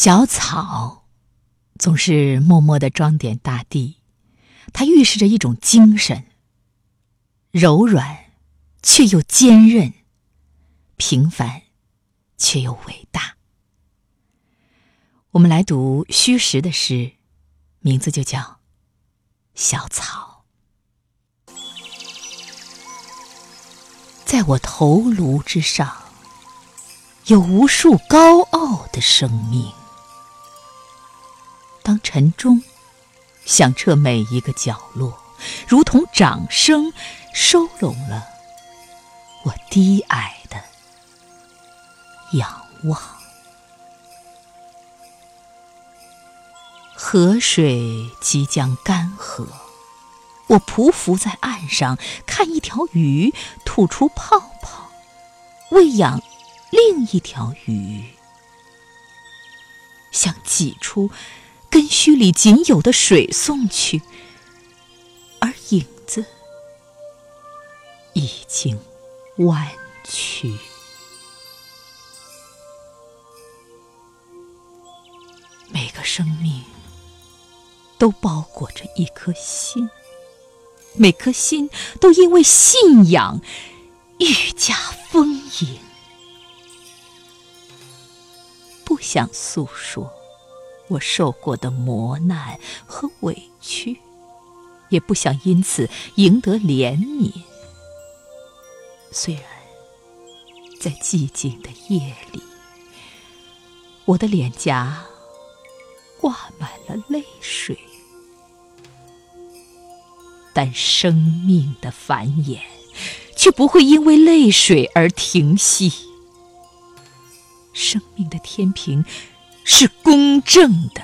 小草总是默默的装点大地，它预示着一种精神，柔软却又坚韧，平凡却又伟大。我们来读虚实的诗，名字就叫《小草》。在我头颅之上，有无数高傲的生命。当晨钟响彻每一个角落，如同掌声收拢了我低矮的仰望。河水即将干涸，我匍匐在岸上，看一条鱼吐出泡泡，喂养另一条鱼，想挤出。根须里仅有的水送去，而影子已经弯曲。每个生命都包裹着一颗心，每颗心都因为信仰愈加丰盈。不想诉说。我受过的磨难和委屈，也不想因此赢得怜悯。虽然在寂静的夜里，我的脸颊挂满了泪水，但生命的繁衍却不会因为泪水而停息。生命的天平。是公正的，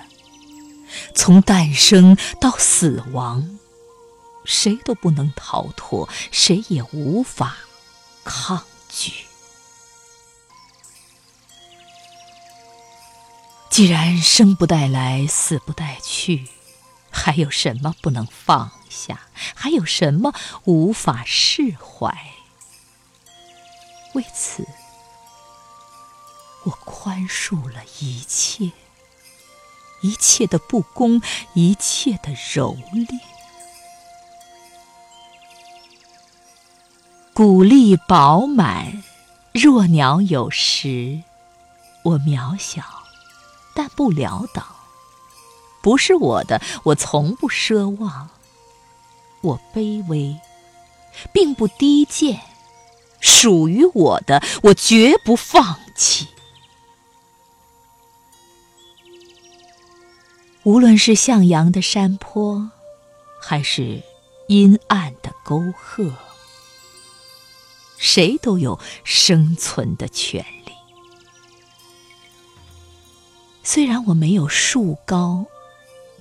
从诞生到死亡，谁都不能逃脱，谁也无法抗拒。既然生不带来，死不带去，还有什么不能放下？还有什么无法释怀？为此。我宽恕了一切，一切的不公，一切的蹂躏。鼓励饱满，弱鸟有时。我渺小，但不潦倒。不是我的，我从不奢望。我卑微，并不低贱。属于我的，我绝不放弃。无论是向阳的山坡，还是阴暗的沟壑，谁都有生存的权利。虽然我没有树高，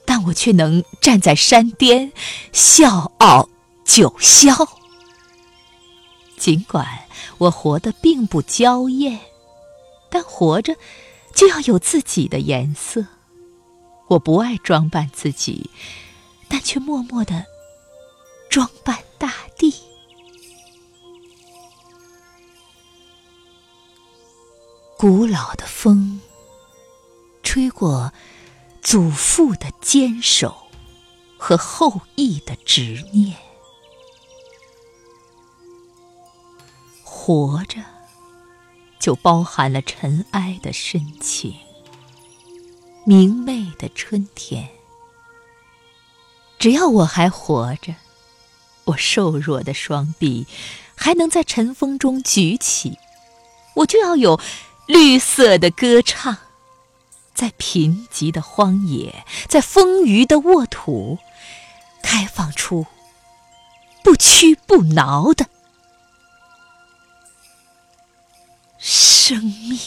但我却能站在山巅，笑傲九霄。尽管我活得并不娇艳，但活着就要有自己的颜色。我不爱装扮自己，但却默默的装扮大地。古老的风，吹过祖父的坚守和后羿的执念。活着，就包含了尘埃的深情。明媚的春天，只要我还活着，我瘦弱的双臂还能在晨风中举起，我就要有绿色的歌唱，在贫瘠的荒野，在丰腴的沃土，开放出不屈不挠的生命。